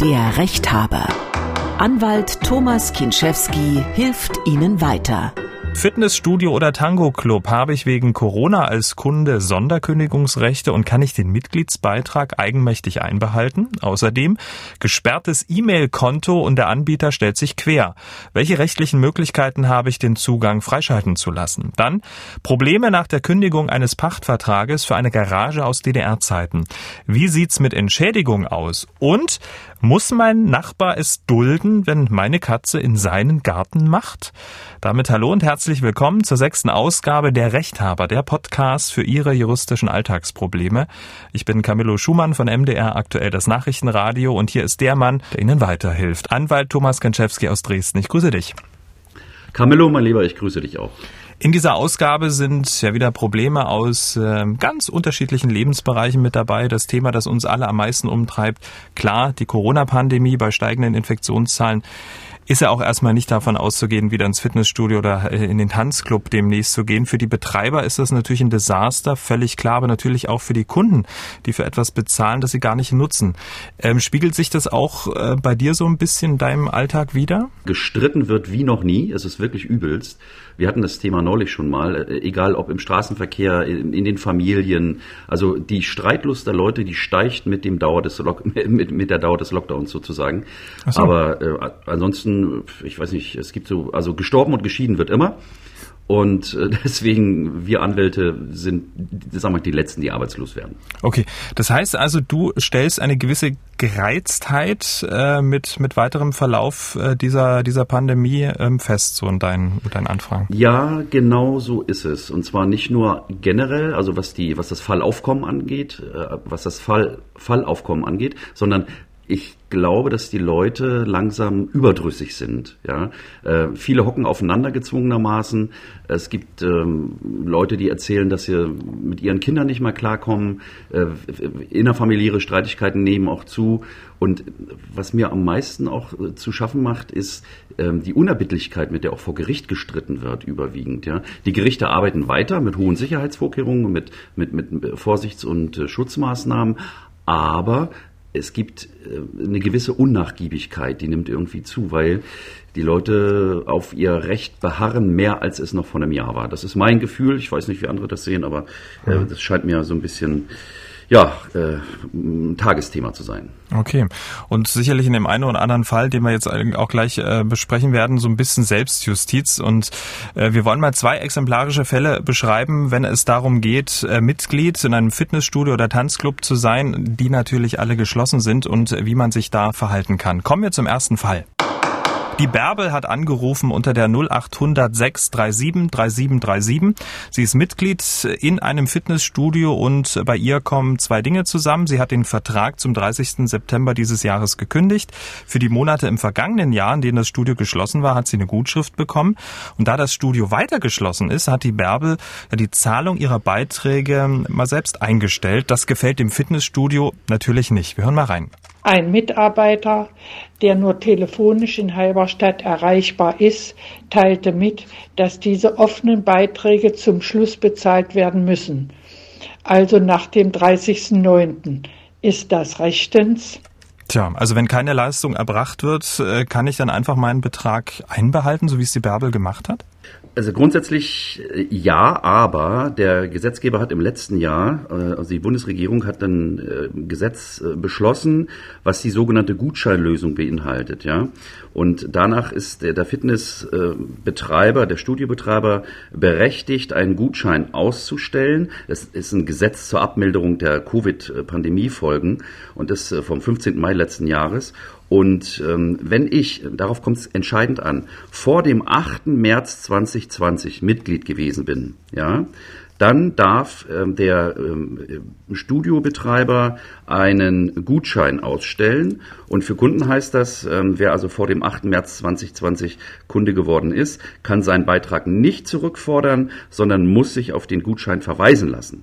Der Rechthaber. Anwalt Thomas Kinschewski hilft Ihnen weiter. Fitnessstudio oder Tango-Club habe ich wegen Corona als Kunde Sonderkündigungsrechte und kann ich den Mitgliedsbeitrag eigenmächtig einbehalten? Außerdem gesperrtes E-Mail-Konto und der Anbieter stellt sich quer. Welche rechtlichen Möglichkeiten habe ich, den Zugang freischalten zu lassen? Dann Probleme nach der Kündigung eines Pachtvertrages für eine Garage aus DDR-Zeiten. Wie sieht's mit Entschädigung aus? Und muss mein Nachbar es dulden, wenn meine Katze in seinen Garten macht? Damit hallo und herzlich willkommen zur sechsten Ausgabe der Rechthaber, der Podcast für Ihre juristischen Alltagsprobleme. Ich bin Camillo Schumann von MDR, aktuell das Nachrichtenradio und hier ist der Mann, der Ihnen weiterhilft. Anwalt Thomas Kanczewski aus Dresden. Ich grüße dich. Camillo, mein Lieber, ich grüße dich auch. In dieser Ausgabe sind ja wieder Probleme aus äh, ganz unterschiedlichen Lebensbereichen mit dabei. Das Thema, das uns alle am meisten umtreibt, klar, die Corona-Pandemie bei steigenden Infektionszahlen ist ja auch erstmal nicht davon auszugehen, wieder ins Fitnessstudio oder äh, in den Tanzclub demnächst zu gehen. Für die Betreiber ist das natürlich ein Desaster, völlig klar, aber natürlich auch für die Kunden, die für etwas bezahlen, das sie gar nicht nutzen. Ähm, spiegelt sich das auch äh, bei dir so ein bisschen in deinem Alltag wieder? Gestritten wird wie noch nie. Es ist wirklich übelst. Wir hatten das Thema neulich schon mal, äh, egal ob im Straßenverkehr, in, in den Familien. Also die Streitlust der Leute, die steigt mit dem Dauer des mit, mit der Dauer des Lockdowns sozusagen. So. Aber äh, ansonsten ich weiß nicht, es gibt so, also gestorben und geschieden wird immer. Und äh, deswegen, wir Anwälte sind, sagen wir, die Letzten, die arbeitslos werden. Okay, das heißt also, du stellst eine gewisse Gereiztheit äh, mit, mit weiterem Verlauf äh, dieser, dieser Pandemie ähm, fest, so in deinen, deinen Anfragen. Ja, genau so ist es. Und zwar nicht nur generell, also was die, was das Fallaufkommen angeht, äh, was das Fall, Fallaufkommen angeht, sondern ich glaube, dass die Leute langsam überdrüssig sind. Ja? Äh, viele hocken aufeinander gezwungenermaßen. Es gibt ähm, Leute, die erzählen, dass sie mit ihren Kindern nicht mehr klarkommen. Äh, innerfamiliäre Streitigkeiten nehmen auch zu. Und was mir am meisten auch äh, zu schaffen macht, ist ähm, die Unerbittlichkeit, mit der auch vor Gericht gestritten wird, überwiegend. Ja? Die Gerichte arbeiten weiter mit hohen Sicherheitsvorkehrungen, mit, mit, mit Vorsichts- und äh, Schutzmaßnahmen. Aber es gibt äh, eine gewisse Unnachgiebigkeit, die nimmt irgendwie zu, weil die Leute auf ihr Recht beharren, mehr als es noch vor einem Jahr war. Das ist mein Gefühl. Ich weiß nicht, wie andere das sehen, aber äh, das scheint mir so ein bisschen ja, äh, ein Tagesthema zu sein. Okay. Und sicherlich in dem einen oder anderen Fall, den wir jetzt auch gleich äh, besprechen werden, so ein bisschen Selbstjustiz. Und äh, wir wollen mal zwei exemplarische Fälle beschreiben, wenn es darum geht, äh, Mitglied in einem Fitnessstudio oder Tanzclub zu sein, die natürlich alle geschlossen sind und wie man sich da verhalten kann. Kommen wir zum ersten Fall. Die Bärbel hat angerufen unter der 0800 637 3737. Sie ist Mitglied in einem Fitnessstudio und bei ihr kommen zwei Dinge zusammen. Sie hat den Vertrag zum 30. September dieses Jahres gekündigt. Für die Monate im vergangenen Jahr, in denen das Studio geschlossen war, hat sie eine Gutschrift bekommen. Und da das Studio weiter geschlossen ist, hat die Bärbel die Zahlung ihrer Beiträge mal selbst eingestellt. Das gefällt dem Fitnessstudio natürlich nicht. Wir hören mal rein. Ein Mitarbeiter, der nur telefonisch in Halberstadt erreichbar ist, teilte mit, dass diese offenen Beiträge zum Schluss bezahlt werden müssen, also nach dem 30.09. Ist das rechtens? Tja, also wenn keine Leistung erbracht wird, äh, kann ich dann einfach meinen Betrag einbehalten, so wie es die Bärbel gemacht hat? Also grundsätzlich äh, ja, aber der Gesetzgeber hat im letzten Jahr, äh, also die Bundesregierung hat dann äh, Gesetz beschlossen, was die sogenannte Gutscheinlösung beinhaltet, ja. Und danach ist der, Fitnessbetreiber, der Studiobetreiber berechtigt, einen Gutschein auszustellen. Es ist ein Gesetz zur Abmilderung der Covid-Pandemiefolgen und das vom 15. Mai letzten Jahres. Und ähm, wenn ich, darauf kommt es entscheidend an, vor dem 8. März 2020 Mitglied gewesen bin, ja, dann darf ähm, der ähm, Studiobetreiber einen Gutschein ausstellen. Und für Kunden heißt das, ähm, wer also vor dem 8. März 2020 Kunde geworden ist, kann seinen Beitrag nicht zurückfordern, sondern muss sich auf den Gutschein verweisen lassen.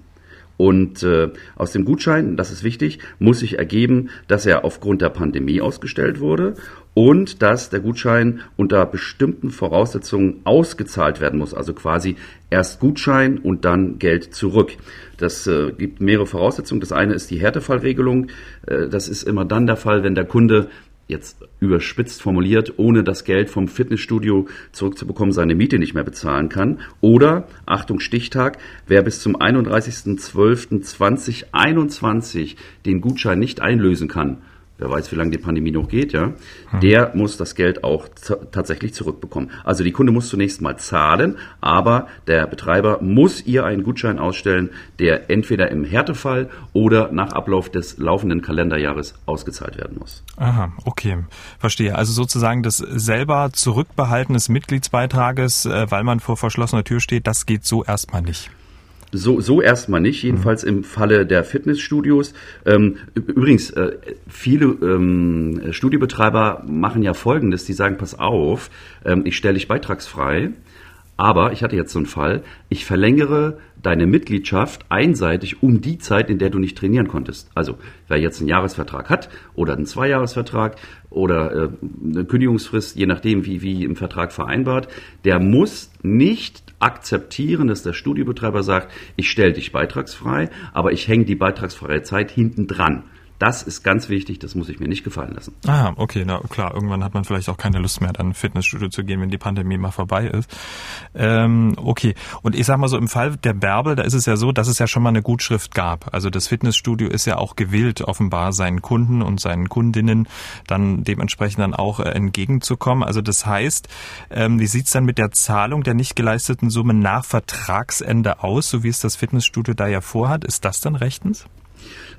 Und äh, aus dem Gutschein, das ist wichtig, muss sich ergeben, dass er aufgrund der Pandemie ausgestellt wurde und dass der Gutschein unter bestimmten Voraussetzungen ausgezahlt werden muss. Also quasi erst Gutschein und dann Geld zurück. Das äh, gibt mehrere Voraussetzungen. Das eine ist die Härtefallregelung. Äh, das ist immer dann der Fall, wenn der Kunde jetzt überspitzt formuliert, ohne das Geld vom Fitnessstudio zurückzubekommen, seine Miete nicht mehr bezahlen kann. Oder, Achtung Stichtag, wer bis zum 31.12.2021 den Gutschein nicht einlösen kann, wer weiß, wie lange die Pandemie noch geht, ja, hm. der muss das Geld auch tatsächlich zurückbekommen. Also die Kunde muss zunächst mal zahlen, aber der Betreiber muss ihr einen Gutschein ausstellen, der entweder im Härtefall oder nach Ablauf des laufenden Kalenderjahres ausgezahlt werden muss. Aha, okay, verstehe. Also sozusagen das selber Zurückbehalten des Mitgliedsbeitrages, äh, weil man vor verschlossener Tür steht, das geht so erstmal nicht. So, so erstmal nicht, jedenfalls im Falle der Fitnessstudios. Ähm, übrigens, äh, viele ähm, Studiobetreiber machen ja Folgendes, die sagen, pass auf, ähm, ich stelle dich beitragsfrei, aber ich hatte jetzt so einen Fall, ich verlängere deine Mitgliedschaft einseitig um die Zeit, in der du nicht trainieren konntest. Also wer jetzt einen Jahresvertrag hat oder einen Zweijahresvertrag oder äh, eine Kündigungsfrist, je nachdem wie, wie im Vertrag vereinbart, der muss nicht akzeptieren, dass der Studiobetreiber sagt, ich stelle dich beitragsfrei, aber ich hänge die beitragsfreie Zeit hinten dran. Das ist ganz wichtig, das muss ich mir nicht gefallen lassen. Ah, okay, na klar, irgendwann hat man vielleicht auch keine Lust mehr, dann Fitnessstudio zu gehen, wenn die Pandemie mal vorbei ist. Ähm, okay, und ich sag mal so, im Fall der Bärbel, da ist es ja so, dass es ja schon mal eine Gutschrift gab. Also das Fitnessstudio ist ja auch gewillt, offenbar seinen Kunden und seinen Kundinnen dann dementsprechend dann auch äh, entgegenzukommen. Also das heißt, ähm, wie sieht's dann mit der Zahlung der nicht geleisteten Summe nach Vertragsende aus, so wie es das Fitnessstudio da ja vorhat? Ist das dann rechtens?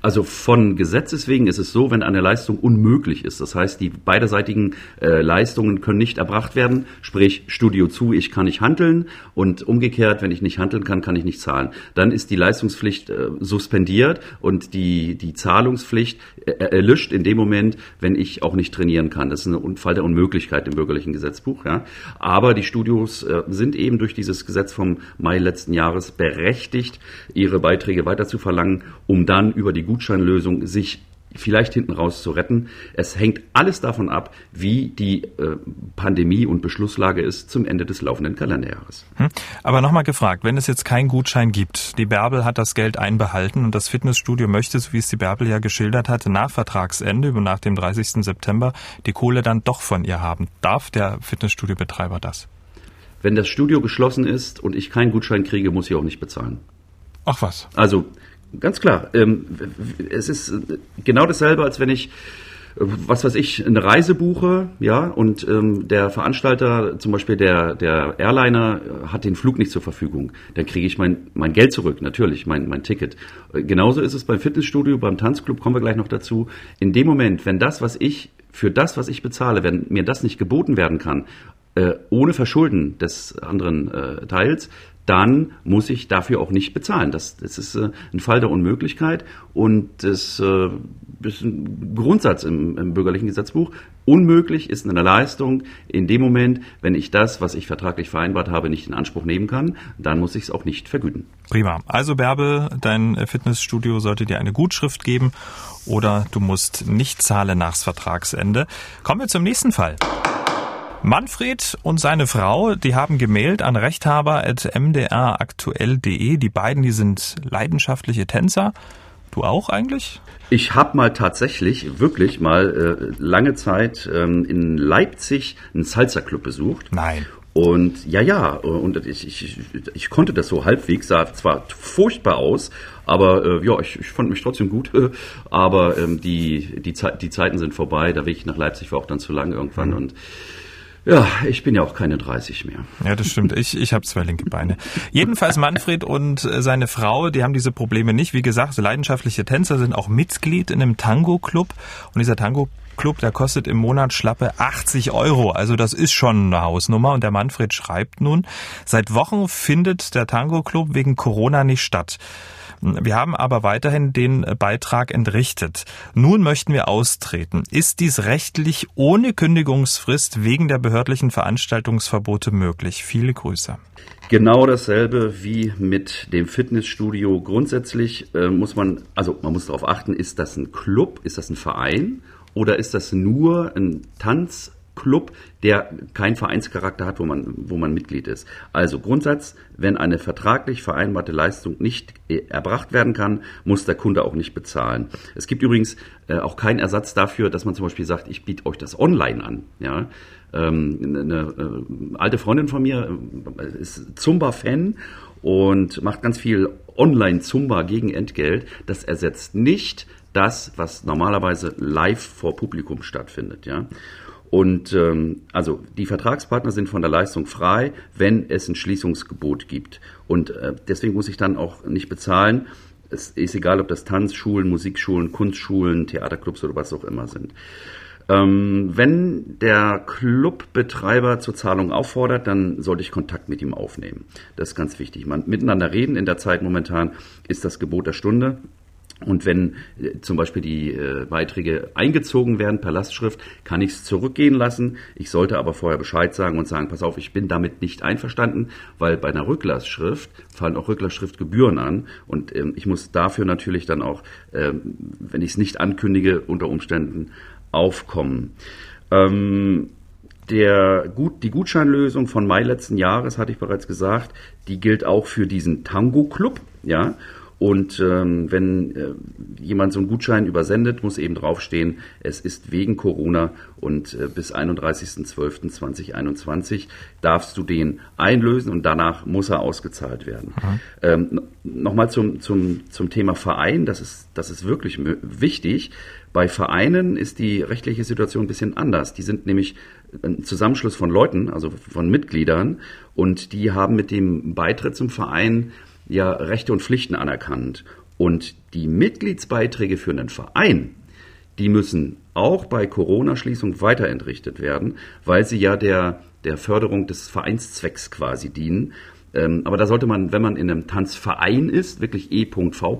Also von Gesetzes wegen ist es so, wenn eine Leistung unmöglich ist, das heißt, die beiderseitigen äh, Leistungen können nicht erbracht werden, sprich Studio zu, ich kann nicht handeln und umgekehrt, wenn ich nicht handeln kann, kann ich nicht zahlen. Dann ist die Leistungspflicht äh, suspendiert und die, die Zahlungspflicht äh, erlischt in dem Moment, wenn ich auch nicht trainieren kann. Das ist ein Fall der Unmöglichkeit im bürgerlichen Gesetzbuch. Ja. Aber die Studios äh, sind eben durch dieses Gesetz vom Mai letzten Jahres berechtigt, ihre Beiträge weiter zu verlangen, um dann über die Gutscheinlösung sich vielleicht hinten raus zu retten. Es hängt alles davon ab, wie die äh, Pandemie und Beschlusslage ist zum Ende des laufenden Kalenderjahres. Hm. Aber nochmal gefragt, wenn es jetzt keinen Gutschein gibt, die Bärbel hat das Geld einbehalten und das Fitnessstudio möchte, so wie es die Bärbel ja geschildert hatte, nach Vertragsende, nach dem 30. September, die Kohle dann doch von ihr haben. Darf der Fitnessstudiobetreiber das? Wenn das Studio geschlossen ist und ich keinen Gutschein kriege, muss ich auch nicht bezahlen. Ach was. Also Ganz klar. Ähm, es ist genau dasselbe, als wenn ich äh, was weiß ich, eine Reise buche, ja, und ähm, der Veranstalter, zum Beispiel der, der Airliner, hat den Flug nicht zur Verfügung. Dann kriege ich mein, mein Geld zurück, natürlich, mein, mein Ticket. Äh, genauso ist es beim Fitnessstudio, beim Tanzclub, kommen wir gleich noch dazu. In dem Moment, wenn das, was ich, für das, was ich bezahle, wenn mir das nicht geboten werden kann, äh, ohne Verschulden des anderen äh, Teils, dann muss ich dafür auch nicht bezahlen. Das, das ist äh, ein Fall der Unmöglichkeit und das äh, ist ein Grundsatz im, im bürgerlichen Gesetzbuch. Unmöglich ist eine Leistung in dem Moment, wenn ich das, was ich vertraglich vereinbart habe, nicht in Anspruch nehmen kann, dann muss ich es auch nicht vergüten. Prima. Also Bärbe, dein Fitnessstudio sollte dir eine Gutschrift geben oder du musst nicht zahlen nachs Vertragsende. Kommen wir zum nächsten Fall. Manfred und seine Frau, die haben gemailt an rechthaber.mdraktuell.de. Die beiden, die sind leidenschaftliche Tänzer. Du auch eigentlich? Ich habe mal tatsächlich, wirklich mal äh, lange Zeit ähm, in Leipzig einen Salsa-Club besucht. Nein. Und ja, ja, und ich, ich, ich konnte das so halbwegs, sah zwar furchtbar aus, aber äh, ja, ich, ich fand mich trotzdem gut. Äh, aber ähm, die, die, Ze die Zeiten sind vorbei, der Weg nach Leipzig war auch dann zu lang irgendwann. Mhm. Und ja, ich bin ja auch keine 30 mehr. Ja, das stimmt. Ich, ich habe zwei linke Beine. Jedenfalls Manfred und äh, seine Frau, die haben diese Probleme nicht. Wie gesagt, leidenschaftliche Tänzer sind auch Mitglied in einem Tango-Club. Und dieser Tango-Club, der kostet im Monat schlappe 80 Euro. Also das ist schon eine Hausnummer. Und der Manfred schreibt nun, seit Wochen findet der Tango-Club wegen Corona nicht statt. Wir haben aber weiterhin den Beitrag entrichtet. Nun möchten wir austreten. Ist dies rechtlich ohne Kündigungsfrist wegen der behördlichen Veranstaltungsverbote möglich? Viele Grüße. Genau dasselbe wie mit dem Fitnessstudio. Grundsätzlich äh, muss man, also man muss darauf achten, ist das ein Club, ist das ein Verein oder ist das nur ein Tanz Club, der keinen Vereinscharakter hat, wo man, wo man Mitglied ist. Also Grundsatz, wenn eine vertraglich vereinbarte Leistung nicht äh, erbracht werden kann, muss der Kunde auch nicht bezahlen. Es gibt übrigens äh, auch keinen Ersatz dafür, dass man zum Beispiel sagt, ich biete euch das online an. Ja, ähm, eine, eine äh, alte Freundin von mir ist Zumba-Fan und macht ganz viel Online-Zumba gegen Entgelt. Das ersetzt nicht das, was normalerweise live vor Publikum stattfindet. Ja. Und ähm, also die Vertragspartner sind von der Leistung frei, wenn es ein Schließungsgebot gibt. Und äh, deswegen muss ich dann auch nicht bezahlen. Es ist egal, ob das Tanzschulen, Musikschulen, Kunstschulen, Theaterclubs oder was auch immer sind. Ähm, wenn der Clubbetreiber zur Zahlung auffordert, dann sollte ich Kontakt mit ihm aufnehmen. Das ist ganz wichtig. Man miteinander reden in der Zeit momentan ist das Gebot der Stunde. Und wenn äh, zum Beispiel die äh, Beiträge eingezogen werden per Lastschrift, kann ich es zurückgehen lassen. Ich sollte aber vorher Bescheid sagen und sagen, pass auf, ich bin damit nicht einverstanden, weil bei einer Rücklastschrift fallen auch Rücklastschriftgebühren an. Und ähm, ich muss dafür natürlich dann auch, ähm, wenn ich es nicht ankündige, unter Umständen aufkommen. Ähm, der Gut, die Gutscheinlösung von Mai letzten Jahres, hatte ich bereits gesagt, die gilt auch für diesen Tango-Club. Ja, und ähm, wenn äh, jemand so einen Gutschein übersendet, muss eben draufstehen, es ist wegen Corona und äh, bis 31.12.2021 darfst du den einlösen und danach muss er ausgezahlt werden. Mhm. Ähm, Nochmal zum, zum, zum Thema Verein, das ist, das ist wirklich wichtig. Bei Vereinen ist die rechtliche Situation ein bisschen anders. Die sind nämlich ein Zusammenschluss von Leuten, also von Mitgliedern, und die haben mit dem Beitritt zum Verein ja Rechte und Pflichten anerkannt. Und die Mitgliedsbeiträge für einen Verein, die müssen auch bei Corona-Schließung weiterentrichtet werden, weil sie ja der, der Förderung des Vereinszwecks quasi dienen. Ähm, aber da sollte man, wenn man in einem Tanzverein ist, wirklich E.V.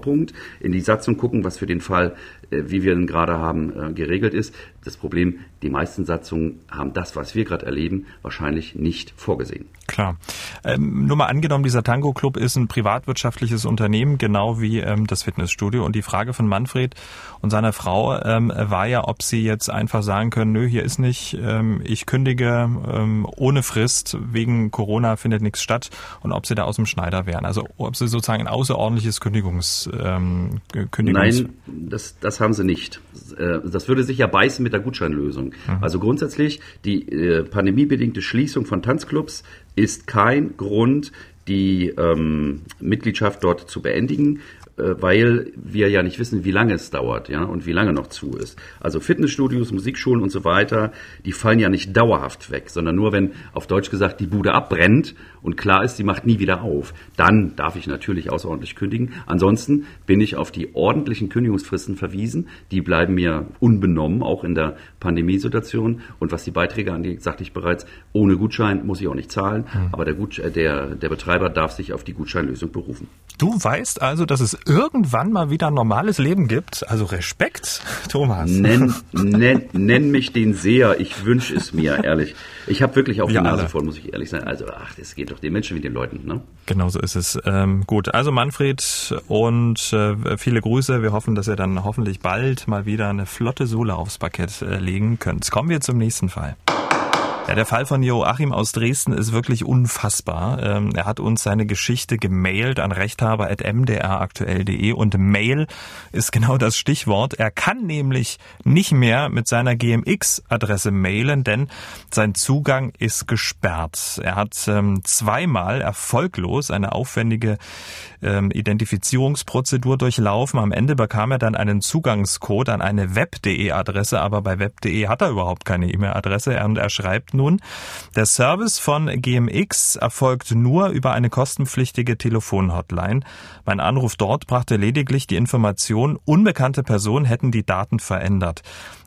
in die Satzung gucken, was für den Fall, wie wir ihn gerade haben, äh, geregelt ist. Das Problem, die meisten Satzungen haben das, was wir gerade erleben, wahrscheinlich nicht vorgesehen. Klar. Ähm, nur mal angenommen, dieser Tango Club ist ein privatwirtschaftliches Unternehmen, genau wie ähm, das Fitnessstudio. Und die Frage von Manfred und seiner Frau ähm, war ja, ob sie jetzt einfach sagen können, nö, hier ist nicht, ähm, ich kündige ähm, ohne Frist, wegen Corona findet nichts statt und ob sie da aus dem Schneider wären. Also ob sie sozusagen ein außerordentliches Kündigungs, ähm, Kündigungs Nein, das, das haben sie nicht. Äh, das würde sich ja beißen mit der Gutscheinlösung. Mhm. Also grundsätzlich die äh, pandemiebedingte Schließung von Tanzclubs ist kein Grund, die ähm, Mitgliedschaft dort zu beendigen. Äh, weil wir ja nicht wissen, wie lange es dauert, ja, und wie lange noch zu ist. Also Fitnessstudios, Musikschulen und so weiter, die fallen ja nicht dauerhaft weg, sondern nur wenn auf Deutsch gesagt die Bude abbrennt und klar ist, sie macht nie wieder auf, dann darf ich natürlich außerordentlich kündigen. Ansonsten bin ich auf die ordentlichen Kündigungsfristen verwiesen, die bleiben mir unbenommen, auch in der Pandemiesituation. Und was die Beiträge angeht, sagte ich bereits, ohne Gutschein muss ich auch nicht zahlen, mhm. aber der, Gut, äh, der, der Betreiber darf sich auf die Gutscheinlösung berufen. Du weißt also, dass es irgendwann mal wieder ein normales Leben gibt. Also Respekt, Thomas. Nenn, nenn, nenn mich den Seher. Ich wünsche es mir, ehrlich. Ich habe wirklich auch die Nase voll, muss ich ehrlich sein. Also, ach, das geht doch den Menschen wie den Leuten. Ne? Genau so ist es. Ähm, gut, also Manfred und äh, viele Grüße. Wir hoffen, dass ihr dann hoffentlich bald mal wieder eine flotte Sohle aufs Parkett äh, legen könnt. Kommen wir zum nächsten Fall. Ja, der Fall von Joachim aus Dresden ist wirklich unfassbar. Ähm, er hat uns seine Geschichte gemailt an rechthaber.mdraktuell.de und Mail ist genau das Stichwort. Er kann nämlich nicht mehr mit seiner GMX-Adresse mailen, denn sein Zugang ist gesperrt. Er hat ähm, zweimal erfolglos eine aufwendige ähm, Identifizierungsprozedur durchlaufen. Am Ende bekam er dann einen Zugangscode an eine web.de-Adresse, aber bei web.de hat er überhaupt keine E-Mail-Adresse und er schreibt nun, der Service von GMX erfolgt nur über eine kostenpflichtige Telefonhotline. Mein Anruf dort brachte lediglich die Information, unbekannte Personen hätten die Daten verändert.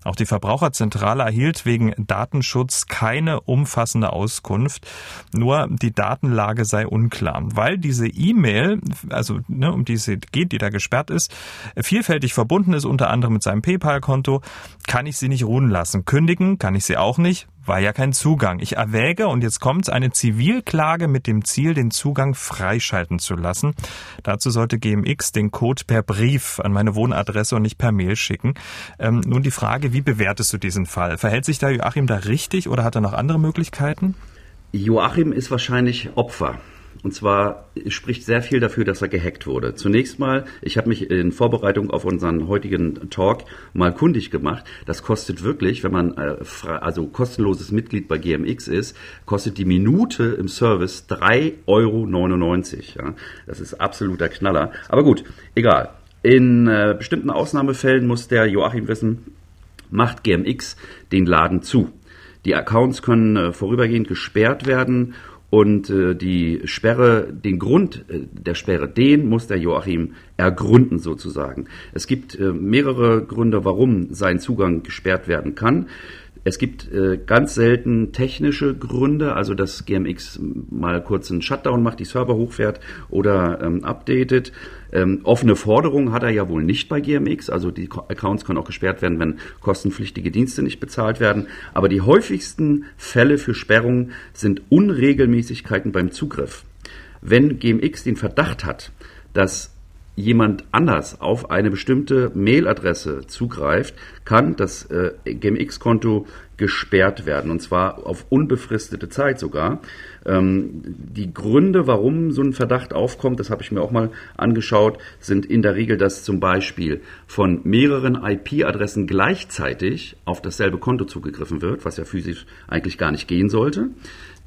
Auch die Verbraucherzentrale erhielt wegen Datenschutz keine umfassende Auskunft, nur die Datenlage sei unklar. Weil diese E-Mail, also ne, um die es geht, die da gesperrt ist, vielfältig verbunden ist, unter anderem mit seinem PayPal-Konto, kann ich sie nicht ruhen lassen. Kündigen kann ich sie auch nicht, war ja kein Zugang. Ich erwäge, und jetzt kommt's, eine Zivilklage mit dem Ziel, den Zugang freischalten zu lassen. Dazu sollte GMX den Code per Brief an meine Wohnadresse und nicht per Mail schicken. Ähm, nun die Frage, wie bewertest du diesen Fall? Verhält sich da Joachim da richtig oder hat er noch andere Möglichkeiten? Joachim ist wahrscheinlich Opfer. Und zwar spricht sehr viel dafür, dass er gehackt wurde. Zunächst mal, ich habe mich in Vorbereitung auf unseren heutigen Talk mal kundig gemacht. Das kostet wirklich, wenn man äh, also kostenloses Mitglied bei GMX ist, kostet die Minute im Service 3,99 Euro. Ja, das ist absoluter Knaller. Aber gut, egal. In äh, bestimmten Ausnahmefällen muss der Joachim wissen, macht GMX den Laden zu. Die Accounts können äh, vorübergehend gesperrt werden und äh, die Sperre, den Grund äh, der Sperre, den muss der Joachim ergründen sozusagen. Es gibt äh, mehrere Gründe, warum sein Zugang gesperrt werden kann. Es gibt äh, ganz selten technische Gründe, also dass GMX mal kurz einen Shutdown macht, die Server hochfährt oder ähm, updatet. Ähm, offene Forderungen hat er ja wohl nicht bei GMX, also die Accounts können auch gesperrt werden, wenn kostenpflichtige Dienste nicht bezahlt werden. Aber die häufigsten Fälle für Sperrungen sind Unregelmäßigkeiten beim Zugriff. Wenn GMX den Verdacht hat, dass jemand anders auf eine bestimmte Mailadresse zugreift, kann das äh, GMX-Konto gesperrt werden und zwar auf unbefristete Zeit sogar. Ähm, die Gründe, warum so ein Verdacht aufkommt, das habe ich mir auch mal angeschaut, sind in der Regel, dass zum Beispiel von mehreren IP-Adressen gleichzeitig auf dasselbe Konto zugegriffen wird, was ja physisch eigentlich gar nicht gehen sollte.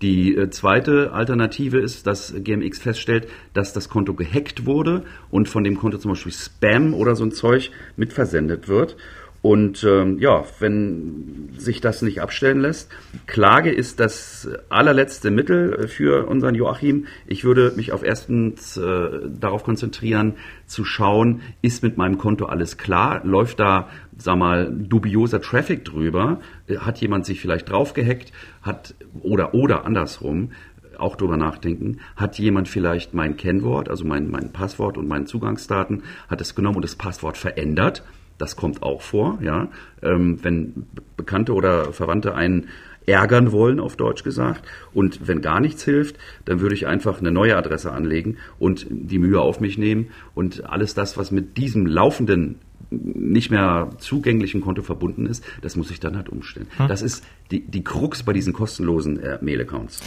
Die äh, zweite Alternative ist, dass GMX feststellt, dass das Konto gehackt wurde und von dem Konto zum Beispiel Spam oder so ein Zeug mitversendet wird. Und ähm, ja, wenn sich das nicht abstellen lässt, Klage ist das allerletzte Mittel für unseren Joachim. Ich würde mich auf erstens äh, darauf konzentrieren, zu schauen, ist mit meinem Konto alles klar? Läuft da, sag mal, dubioser Traffic drüber? Hat jemand sich vielleicht draufgehackt? Hat oder oder andersrum? auch drüber nachdenken. Hat jemand vielleicht mein Kennwort, also mein, mein Passwort und meine Zugangsdaten, hat es genommen und das Passwort verändert? Das kommt auch vor, ja. Ähm, wenn Bekannte oder Verwandte einen ärgern wollen, auf Deutsch gesagt. Und wenn gar nichts hilft, dann würde ich einfach eine neue Adresse anlegen und die Mühe auf mich nehmen und alles das, was mit diesem laufenden nicht mehr zugänglichen Konto verbunden ist, das muss ich dann halt umstellen. Hm. Das ist die, die Krux bei diesen kostenlosen äh, Mail-Accounts.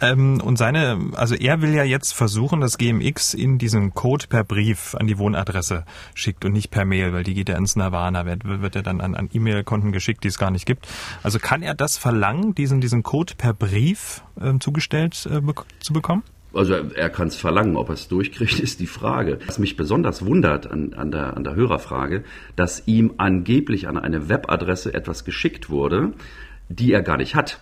Ähm, und seine, also er will ja jetzt versuchen, dass GMX in diesen Code per Brief an die Wohnadresse schickt und nicht per Mail, weil die geht ja ins Nirvana, wird, wird ja dann an, an E-Mail-Konten geschickt, die es gar nicht gibt. Also kann er das verlangen, diesen, diesen Code per Brief äh, zugestellt äh, zu bekommen? Also er kann es verlangen, ob er es durchkriegt, ist die Frage. Was mich besonders wundert an, an, der, an der Hörerfrage, dass ihm angeblich an eine Webadresse etwas geschickt wurde, die er gar nicht hat.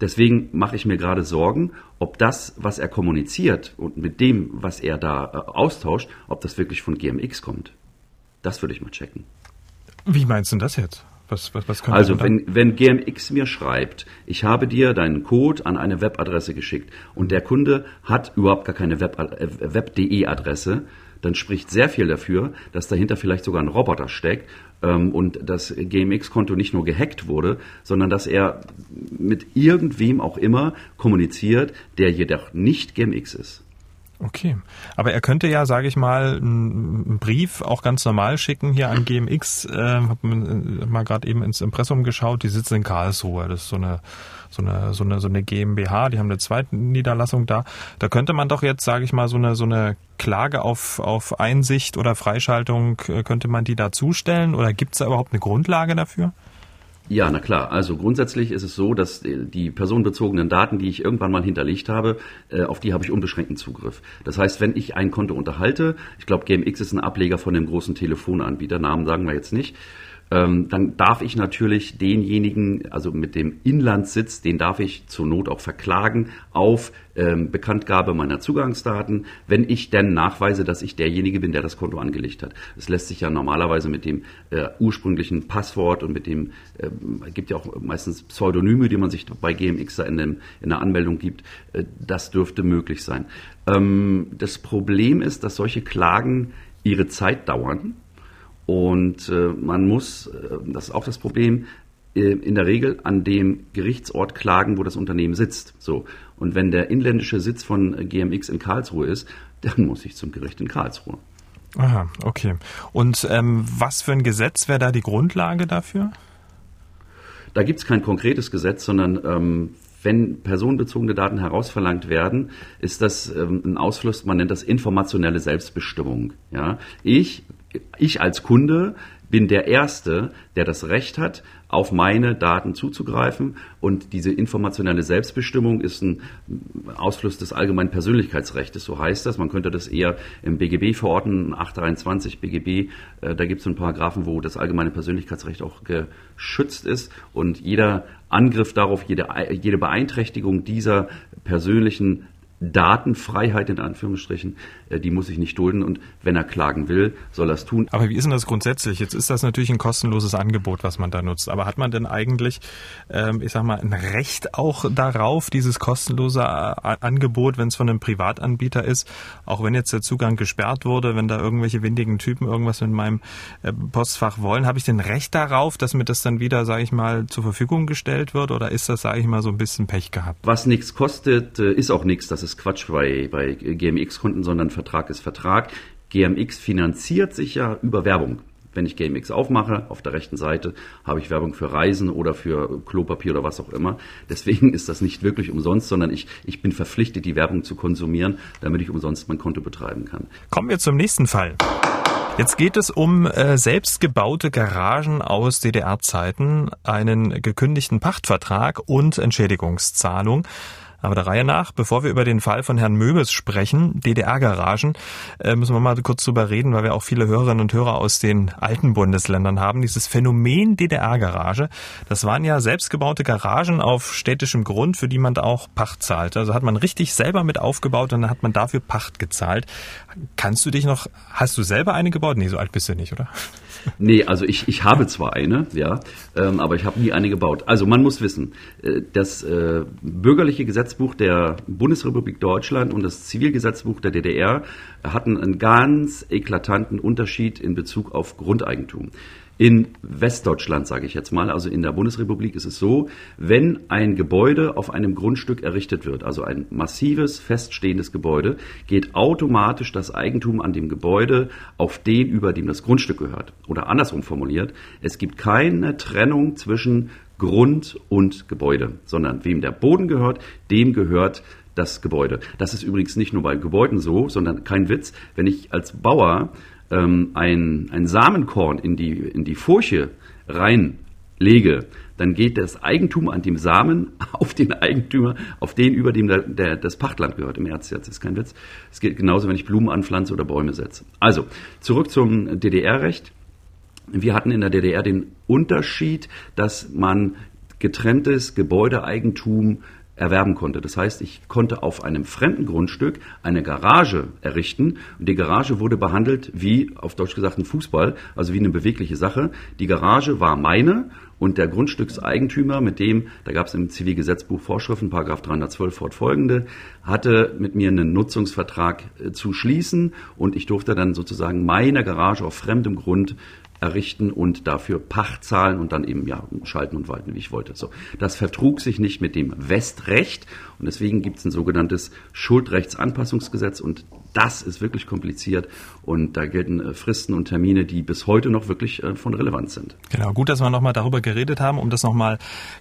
Deswegen mache ich mir gerade Sorgen, ob das, was er kommuniziert und mit dem, was er da äh, austauscht, ob das wirklich von GMX kommt. Das würde ich mal checken. Wie meinst du das jetzt? Was, was, was also wenn, wenn GMX mir schreibt, ich habe dir deinen Code an eine Webadresse geschickt und der Kunde hat überhaupt gar keine Web.de Web Adresse, dann spricht sehr viel dafür, dass dahinter vielleicht sogar ein Roboter steckt ähm, und das GMX-Konto nicht nur gehackt wurde, sondern dass er mit irgendwem auch immer kommuniziert, der jedoch nicht GMX ist. Okay, aber er könnte ja, sage ich mal, einen Brief auch ganz normal schicken hier an GMX. Äh, hab mal gerade eben ins Impressum geschaut. Die sitzen in Karlsruhe. Das ist so eine so eine so eine so eine GmbH. Die haben eine zweite Niederlassung da. Da könnte man doch jetzt, sage ich mal, so eine so eine Klage auf auf Einsicht oder Freischaltung äh, könnte man die da zustellen oder gibt es da überhaupt eine Grundlage dafür? Ja, na klar. Also grundsätzlich ist es so, dass die personenbezogenen Daten, die ich irgendwann mal hinterlegt habe, äh, auf die habe ich unbeschränkten Zugriff. Das heißt, wenn ich ein Konto unterhalte, ich glaube, GMX ist ein Ableger von dem großen Telefonanbieter, Namen sagen wir jetzt nicht, ähm, dann darf ich natürlich denjenigen, also mit dem Inlandssitz, den darf ich zur Not auch verklagen auf ähm, Bekanntgabe meiner Zugangsdaten, wenn ich denn nachweise, dass ich derjenige bin, der das Konto angelegt hat. Es lässt sich ja normalerweise mit dem äh, ursprünglichen Passwort und mit dem, äh, gibt ja auch meistens Pseudonyme, die man sich bei GMX in, dem, in der Anmeldung gibt, äh, das dürfte möglich sein. Ähm, das Problem ist, dass solche Klagen ihre Zeit dauern und äh, man muss, äh, das ist auch das Problem, äh, in der Regel an dem Gerichtsort klagen, wo das Unternehmen sitzt. So. Und wenn der inländische Sitz von GMX in Karlsruhe ist, dann muss ich zum Gericht in Karlsruhe. Aha, okay. Und ähm, was für ein Gesetz wäre da die Grundlage dafür? Da gibt es kein konkretes Gesetz, sondern ähm, wenn personenbezogene Daten herausverlangt werden, ist das ähm, ein Ausfluss, man nennt das informationelle Selbstbestimmung. Ja? Ich, ich als Kunde bin der Erste, der das Recht hat, auf meine Daten zuzugreifen. Und diese informationelle Selbstbestimmung ist ein Ausfluss des allgemeinen Persönlichkeitsrechts. So heißt das. Man könnte das eher im BGB verorten, 823 BGB. Da gibt es einen Paragraphen, wo das allgemeine Persönlichkeitsrecht auch geschützt ist. Und jeder Angriff darauf, jede, jede Beeinträchtigung dieser persönlichen Datenfreiheit in Anführungsstrichen, äh, die muss ich nicht dulden und wenn er klagen will, soll er es tun. Aber wie ist denn das grundsätzlich? Jetzt ist das natürlich ein kostenloses Angebot, was man da nutzt. Aber hat man denn eigentlich, ähm, ich sag mal, ein Recht auch darauf, dieses kostenlose äh, Angebot, wenn es von einem Privatanbieter ist, auch wenn jetzt der Zugang gesperrt wurde, wenn da irgendwelche windigen Typen irgendwas mit meinem äh, Postfach wollen, habe ich denn Recht darauf, dass mir das dann wieder, sage ich mal, zur Verfügung gestellt wird? Oder ist das, sage ich mal, so ein bisschen Pech gehabt? Was nichts kostet, ist auch nichts. Das ist Quatsch bei, bei GMX-Kunden, sondern Vertrag ist Vertrag. GMX finanziert sich ja über Werbung. Wenn ich GMX aufmache, auf der rechten Seite habe ich Werbung für Reisen oder für Klopapier oder was auch immer. Deswegen ist das nicht wirklich umsonst, sondern ich, ich bin verpflichtet, die Werbung zu konsumieren, damit ich umsonst mein Konto betreiben kann. Kommen wir zum nächsten Fall. Jetzt geht es um äh, selbstgebaute Garagen aus DDR-Zeiten, einen gekündigten Pachtvertrag und Entschädigungszahlung. Aber der Reihe nach, bevor wir über den Fall von Herrn Möbes sprechen, DDR-Garagen, äh, müssen wir mal kurz drüber reden, weil wir auch viele Hörerinnen und Hörer aus den alten Bundesländern haben. Dieses Phänomen DDR-Garage, das waren ja selbstgebaute Garagen auf städtischem Grund, für die man da auch Pacht zahlt. Also hat man richtig selber mit aufgebaut und dann hat man dafür Pacht gezahlt. Kannst du dich noch, hast du selber eine gebaut? Nee, so alt bist du nicht, oder? Nee, also ich, ich habe zwar eine, ja, ähm, aber ich habe nie eine gebaut. Also man muss wissen, äh, das äh, bürgerliche Gesetzbuch der Bundesrepublik Deutschland und das Zivilgesetzbuch der DDR hatten einen ganz eklatanten Unterschied in Bezug auf Grundeigentum. In Westdeutschland, sage ich jetzt mal, also in der Bundesrepublik ist es so, wenn ein Gebäude auf einem Grundstück errichtet wird, also ein massives, feststehendes Gebäude, geht automatisch das Eigentum an dem Gebäude auf den über, dem das Grundstück gehört. Oder andersrum formuliert, es gibt keine Trennung zwischen Grund und Gebäude, sondern wem der Boden gehört, dem gehört das Gebäude. Das ist übrigens nicht nur bei Gebäuden so, sondern kein Witz. Wenn ich als Bauer ähm, ein, ein Samenkorn in die, in die Furche reinlege, dann geht das Eigentum an dem Samen auf den Eigentümer, auf den, über dem der, der, das Pachtland gehört. Im Ernst, ist kein Witz. Es geht genauso, wenn ich Blumen anpflanze oder Bäume setze. Also, zurück zum DDR-Recht. Wir hatten in der DDR den Unterschied, dass man getrenntes Gebäudeeigentum erwerben konnte. Das heißt, ich konnte auf einem fremden Grundstück eine Garage errichten und die Garage wurde behandelt wie, auf Deutsch gesagt, ein Fußball, also wie eine bewegliche Sache. Die Garage war meine und der Grundstückseigentümer, mit dem, da gab es im Zivilgesetzbuch Vorschriften, Paragraph 312 fortfolgende, hatte mit mir einen Nutzungsvertrag äh, zu schließen und ich durfte dann sozusagen meine Garage auf fremdem Grund errichten und dafür Pacht zahlen und dann eben ja schalten und walten, wie ich wollte. So, das vertrug sich nicht mit dem Westrecht und deswegen gibt es ein sogenanntes Schuldrechtsanpassungsgesetz und das ist wirklich kompliziert und da gelten äh, Fristen und Termine, die bis heute noch wirklich äh, von Relevanz sind. Genau, gut, dass wir nochmal darüber geredet haben, um das nochmal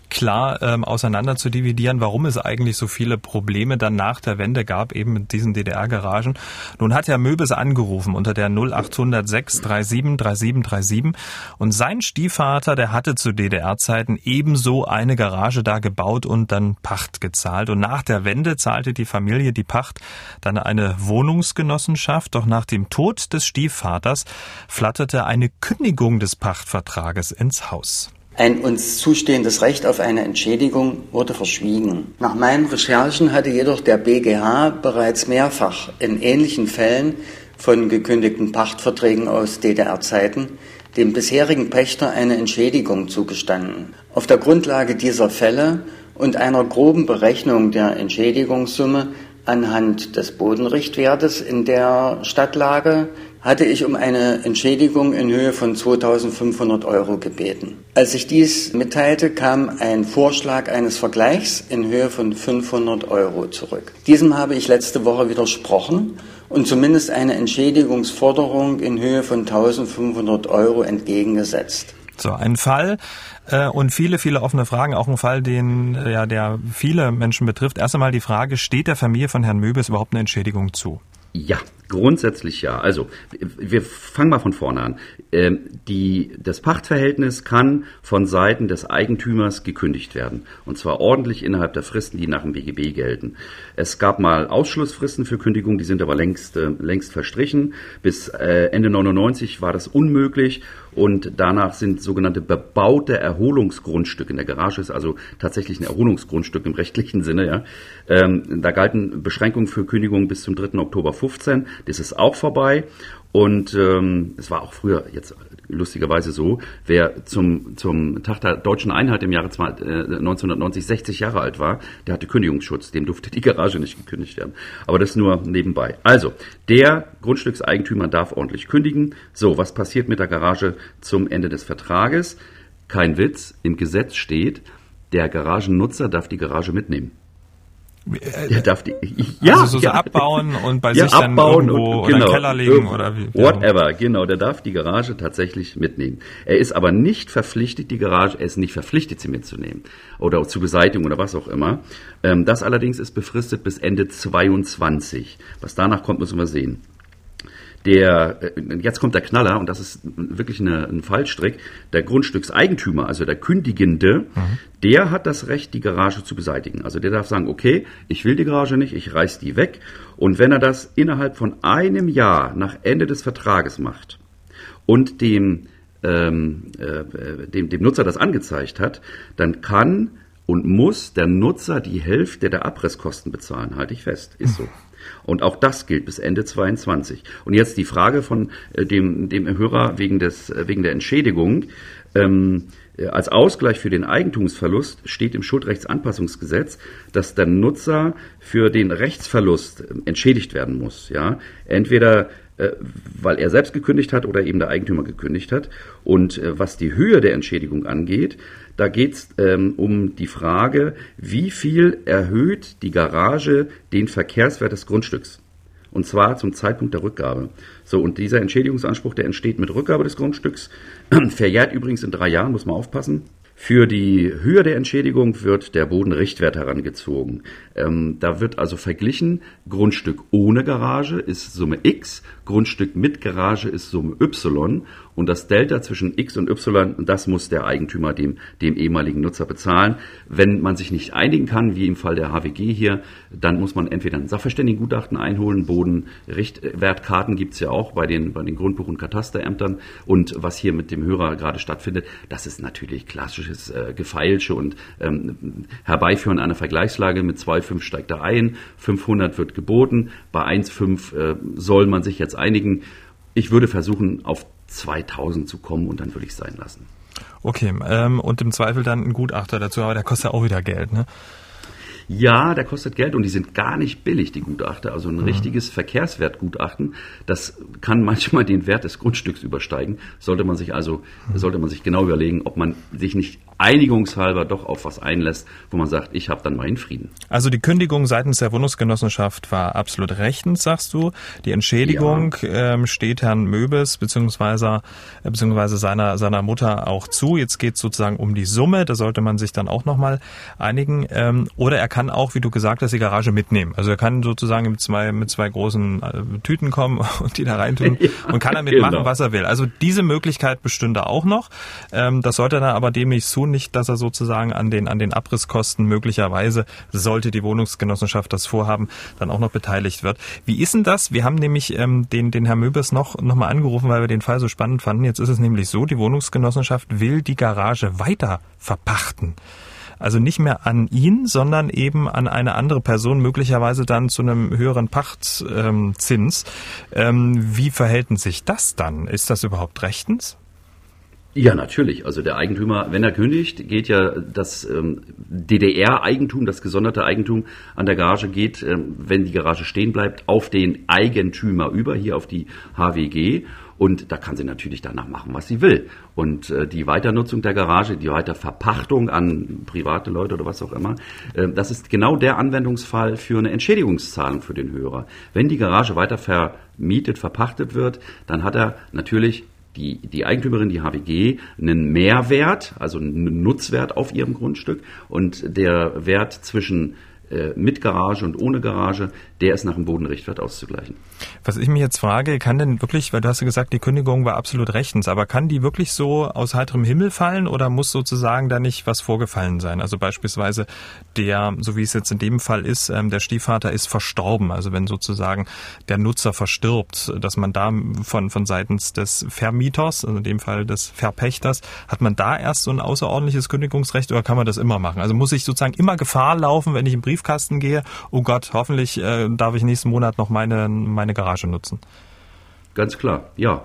klar ähm, auseinander zu dividieren, warum es eigentlich so viele Probleme dann nach der Wende gab, eben mit diesen DDR-Garagen. Nun hat Herr Möbes angerufen unter der 0806 37 37 37 und sein Stiefvater, der hatte zu DDR-Zeiten ebenso eine Garage da gebaut und dann Pacht gezahlt und nach der Wende zahlte die Familie die Pacht dann eine Wohnungsgenossenschaft, doch nach dem Tod des Stiefvaters flatterte eine Kündigung des Pachtvertrages ins Haus. Ein uns zustehendes Recht auf eine Entschädigung wurde verschwiegen. Nach meinen Recherchen hatte jedoch der BGH bereits mehrfach in ähnlichen Fällen von gekündigten Pachtverträgen aus DDR-Zeiten dem bisherigen Pächter eine Entschädigung zugestanden. Auf der Grundlage dieser Fälle und einer groben Berechnung der Entschädigungssumme anhand des Bodenrichtwertes in der Stadtlage hatte ich um eine Entschädigung in Höhe von 2500 Euro gebeten. Als ich dies mitteilte, kam ein Vorschlag eines Vergleichs in Höhe von 500 Euro zurück. Diesem habe ich letzte Woche widersprochen und zumindest eine Entschädigungsforderung in Höhe von 1500 Euro entgegengesetzt. So, ein Fall äh, und viele, viele offene Fragen, auch ein Fall, den äh, ja der viele Menschen betrifft. Erst einmal die Frage, steht der Familie von Herrn Möbes überhaupt eine Entschädigung zu? Ja, grundsätzlich ja. Also wir fangen mal von vorne an. Ähm, die, das Pachtverhältnis kann von Seiten des Eigentümers gekündigt werden. Und zwar ordentlich innerhalb der Fristen, die nach dem BGB gelten. Es gab mal Ausschlussfristen für Kündigung, die sind aber längst, äh, längst verstrichen. Bis äh, Ende 99 war das unmöglich. Und danach sind sogenannte bebaute Erholungsgrundstücke, in der Garage ist also tatsächlich ein Erholungsgrundstück im rechtlichen Sinne, ja. Ähm, da galten Beschränkungen für Kündigung bis zum 3. Oktober 15. Das ist auch vorbei. Und ähm, es war auch früher jetzt lustigerweise so, wer zum, zum Tag der deutschen Einheit im Jahre 1990 60 Jahre alt war, der hatte Kündigungsschutz. Dem durfte die Garage nicht gekündigt werden. Aber das nur nebenbei. Also, der Grundstückseigentümer darf ordentlich kündigen. So, was passiert mit der Garage zum Ende des Vertrages? Kein Witz, im Gesetz steht, der Garagennutzer darf die Garage mitnehmen. Der darf die, ja, also so, ja. abbauen und bei ja, sich dann irgendwo und, genau, in den genau. Keller legen oder wie. Whatever, genau. Der darf die Garage tatsächlich mitnehmen. Er ist aber nicht verpflichtet, die Garage, er ist nicht verpflichtet, sie mitzunehmen oder zu beseitigen oder was auch immer. Ähm, das allerdings ist befristet bis Ende 22. Was danach kommt, müssen wir sehen der, äh, jetzt kommt der Knaller, und das ist wirklich eine, ein Fallstrick, der Grundstückseigentümer, also der Kündigende, mhm. der hat das Recht, die Garage zu beseitigen. Also der darf sagen, okay, ich will die Garage nicht, ich reiß die weg. Und wenn er das innerhalb von einem Jahr nach Ende des Vertrages macht und dem, ähm, äh, dem, dem Nutzer das angezeigt hat, dann kann und muss der Nutzer die Hälfte der Abrisskosten bezahlen, halte ich fest, ist so. Und auch das gilt bis Ende 22. Und jetzt die Frage von äh, dem, dem Hörer wegen, des, äh, wegen der Entschädigung. Ähm, äh, als Ausgleich für den Eigentumsverlust steht im Schuldrechtsanpassungsgesetz, dass der Nutzer für den Rechtsverlust entschädigt werden muss. Ja, entweder weil er selbst gekündigt hat oder eben der Eigentümer gekündigt hat. Und was die Höhe der Entschädigung angeht, da geht es ähm, um die Frage, wie viel erhöht die Garage den Verkehrswert des Grundstücks. Und zwar zum Zeitpunkt der Rückgabe. So, und dieser Entschädigungsanspruch, der entsteht mit Rückgabe des Grundstücks, verjährt übrigens in drei Jahren, muss man aufpassen. Für die Höhe der Entschädigung wird der Bodenrichtwert herangezogen. Ähm, da wird also verglichen, Grundstück ohne Garage ist Summe X, Grundstück mit Garage ist Summe Y und das Delta zwischen X und Y, das muss der Eigentümer dem, dem ehemaligen Nutzer bezahlen. Wenn man sich nicht einigen kann, wie im Fall der HWG hier, dann muss man entweder ein Sachverständigengutachten einholen, Bodenrichtwertkarten gibt's ja auch bei den, bei den Grundbuch- und Katasterämtern. Und was hier mit dem Hörer gerade stattfindet, das ist natürlich klassisches äh, Gefeilsche und ähm, Herbeiführen einer Vergleichslage. Mit 2,5 steigt er ein, 500 wird geboten, bei 1,5 äh, soll man sich jetzt einigen. Ich würde versuchen, auf 2000 zu kommen und dann würde ich es sein lassen. Okay, ähm, und im Zweifel dann ein Gutachter dazu, aber der kostet auch wieder Geld, ne? Ja, der kostet Geld und die sind gar nicht billig, die Gutachter. Also ein mhm. richtiges Verkehrswertgutachten, das kann manchmal den Wert des Grundstücks übersteigen. Sollte man sich also, mhm. sollte man sich genau überlegen, ob man sich nicht einigungshalber doch auf was einlässt, wo man sagt, ich habe dann meinen Frieden. Also die Kündigung seitens der Wohnungsgenossenschaft war absolut rechtens, sagst du. Die Entschädigung ja. ähm, steht Herrn Möbes beziehungsweise, äh, beziehungsweise seiner, seiner Mutter auch zu. Jetzt geht es sozusagen um die Summe, da sollte man sich dann auch nochmal einigen. Ähm, oder er kann auch, wie du gesagt hast, die Garage mitnehmen. Also er kann sozusagen mit zwei, mit zwei großen äh, Tüten kommen und die da reintun ja, und kann damit genau. machen, was er will. Also diese Möglichkeit bestünde auch noch. Ähm, das sollte er dann aber demnächst tun, nicht, dass er sozusagen an den, an den Abrisskosten möglicherweise, sollte die Wohnungsgenossenschaft das vorhaben, dann auch noch beteiligt wird. Wie ist denn das? Wir haben nämlich ähm, den, den Herrn Möbers noch, noch mal angerufen, weil wir den Fall so spannend fanden. Jetzt ist es nämlich so, die Wohnungsgenossenschaft will die Garage weiter verpachten. Also nicht mehr an ihn, sondern eben an eine andere Person, möglicherweise dann zu einem höheren Pachtzins. Ähm, wie verhält sich das dann? Ist das überhaupt rechtens? Ja, natürlich. Also der Eigentümer, wenn er kündigt, geht ja das ähm, DDR-Eigentum, das gesonderte Eigentum an der Garage geht, ähm, wenn die Garage stehen bleibt, auf den Eigentümer über, hier auf die HWG. Und da kann sie natürlich danach machen, was sie will. Und äh, die Weiternutzung der Garage, die Weiterverpachtung an private Leute oder was auch immer, äh, das ist genau der Anwendungsfall für eine Entschädigungszahlung für den Hörer. Wenn die Garage weiter vermietet, verpachtet wird, dann hat er natürlich die, die Eigentümerin, die HWG, einen Mehrwert, also einen Nutzwert auf ihrem Grundstück. Und der Wert zwischen mit Garage und ohne Garage, der ist nach dem Bodenrichtwert auszugleichen. Was ich mich jetzt frage, kann denn wirklich, weil du hast ja gesagt, die Kündigung war absolut rechtens, aber kann die wirklich so aus heiterem Himmel fallen oder muss sozusagen da nicht was vorgefallen sein? Also beispielsweise der, so wie es jetzt in dem Fall ist, ähm, der Stiefvater ist verstorben. Also wenn sozusagen der Nutzer verstirbt, dass man da von, von seitens des Vermieters, also in dem Fall des Verpächters, hat man da erst so ein außerordentliches Kündigungsrecht oder kann man das immer machen? Also muss ich sozusagen immer Gefahr laufen, wenn ich im Briefkasten gehe, oh Gott, hoffentlich äh, darf ich nächsten Monat noch meine, meine Garage nutzen. Ganz klar, ja.